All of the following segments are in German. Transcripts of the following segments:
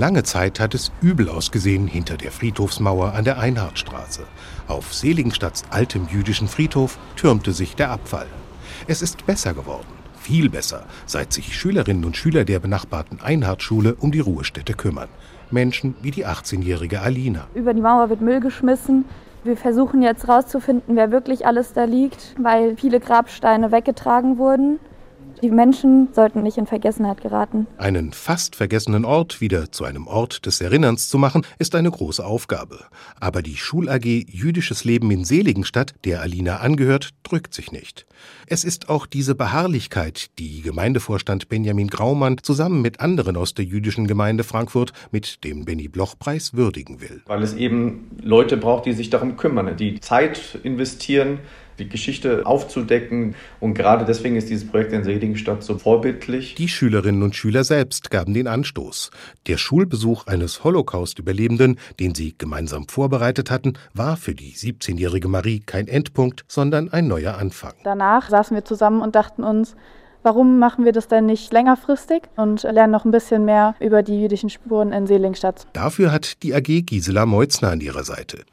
Lange Zeit hat es übel ausgesehen hinter der Friedhofsmauer an der Einhardstraße. Auf Seligenstadts altem jüdischen Friedhof türmte sich der Abfall. Es ist besser geworden, viel besser, seit sich Schülerinnen und Schüler der benachbarten Einhardschule um die Ruhestätte kümmern. Menschen wie die 18-jährige Alina. Über die Mauer wird Müll geschmissen. Wir versuchen jetzt herauszufinden, wer wirklich alles da liegt, weil viele Grabsteine weggetragen wurden. Die Menschen sollten nicht in Vergessenheit geraten. Einen fast vergessenen Ort wieder zu einem Ort des Erinnerns zu machen, ist eine große Aufgabe. Aber die Schul-AG Jüdisches Leben in Seligenstadt, der Alina angehört, drückt sich nicht. Es ist auch diese Beharrlichkeit, die Gemeindevorstand Benjamin Graumann zusammen mit anderen aus der jüdischen Gemeinde Frankfurt mit dem Benny Bloch Preis würdigen will. Weil es eben Leute braucht, die sich darum kümmern, die Zeit investieren, die Geschichte aufzudecken. Und gerade deswegen ist dieses Projekt in Seligenstadt so vorbildlich. Die Schülerinnen und Schüler selbst gaben den Anstoß. Der Schulbesuch eines Holocaust-Überlebenden, den sie gemeinsam vorbereitet hatten, war für die 17-jährige Marie kein Endpunkt, sondern ein neuer Anfang. Danach saßen wir zusammen und dachten uns, Warum machen wir das denn nicht längerfristig und lernen noch ein bisschen mehr über die jüdischen Spuren in Seligenstadt? Dafür hat die AG Gisela Meutzner an ihrer Seite.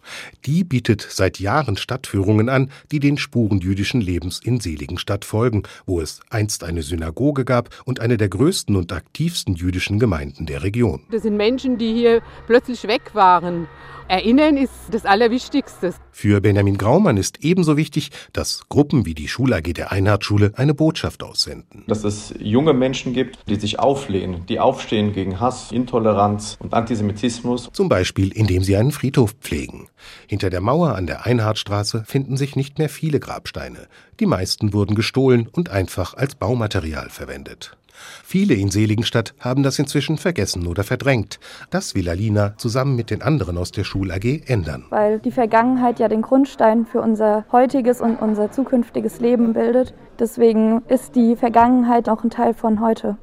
Die bietet seit Jahren Stadtführungen an, die den Spuren jüdischen Lebens in Seligenstadt folgen, wo es einst eine Synagoge gab und eine der größten und aktivsten jüdischen Gemeinden der Region. Das sind Menschen, die hier plötzlich weg waren Erinnern ist das Allerwichtigste. Für Benjamin Graumann ist ebenso wichtig, dass Gruppen wie die Schul AG der Einhardschule eine Botschaft aussenden. Dass es junge Menschen gibt, die sich auflehnen, die aufstehen gegen Hass, Intoleranz und Antisemitismus. Zum Beispiel, indem sie einen Friedhof pflegen. Hinter der Mauer an der Einhardstraße finden sich nicht mehr viele Grabsteine. Die meisten wurden gestohlen und einfach als Baumaterial verwendet. Viele in Seligenstadt haben das inzwischen vergessen oder verdrängt. Das will Alina zusammen mit den anderen aus der Schul AG ändern. Weil die Vergangenheit ja den Grundstein für unser heutiges und unser zukünftiges Leben bildet. Deswegen ist die Vergangenheit auch ein Teil von heute.